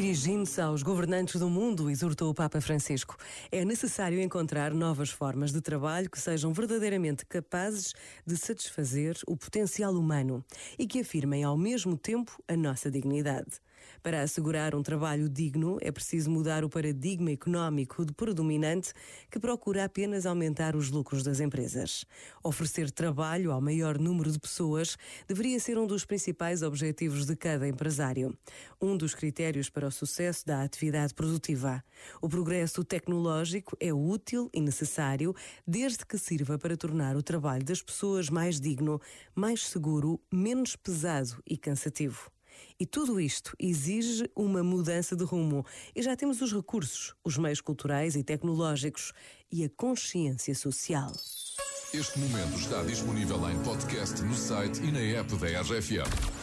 Dirigindo-se aos governantes do mundo, exortou o Papa Francisco, é necessário encontrar novas formas de trabalho que sejam verdadeiramente capazes de satisfazer o potencial humano e que afirmem ao mesmo tempo a nossa dignidade. Para assegurar um trabalho digno, é preciso mudar o paradigma económico de predominante que procura apenas aumentar os lucros das empresas. Oferecer trabalho ao maior número de pessoas deveria ser um dos principais objetivos de cada empresário. Um dos critérios para o sucesso da atividade produtiva. O progresso tecnológico é útil e necessário desde que sirva para tornar o trabalho das pessoas mais digno, mais seguro, menos pesado e cansativo. E tudo isto exige uma mudança de rumo. E já temos os recursos, os meios culturais e tecnológicos e a consciência social. Este momento está disponível em podcast no site e na app da RFM.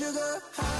sugar high,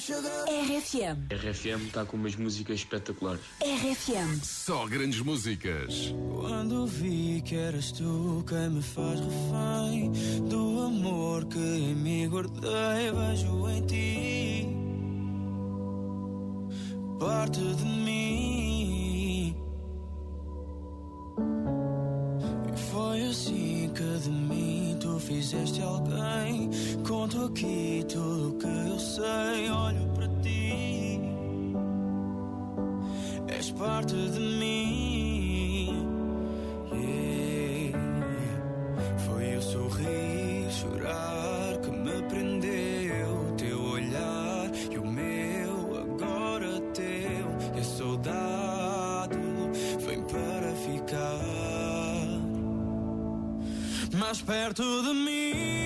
RFM. RFM está com umas músicas espetaculares. RFM. Só grandes músicas. Quando vi que eras tu quem me faz refém do amor que em mim guardei, vejo em ti parte de mim. E foi assim de mim tu fizeste alguém. Conto aqui tudo o que eu sei, olho para ti. És parte de mim. Mais perto de mim,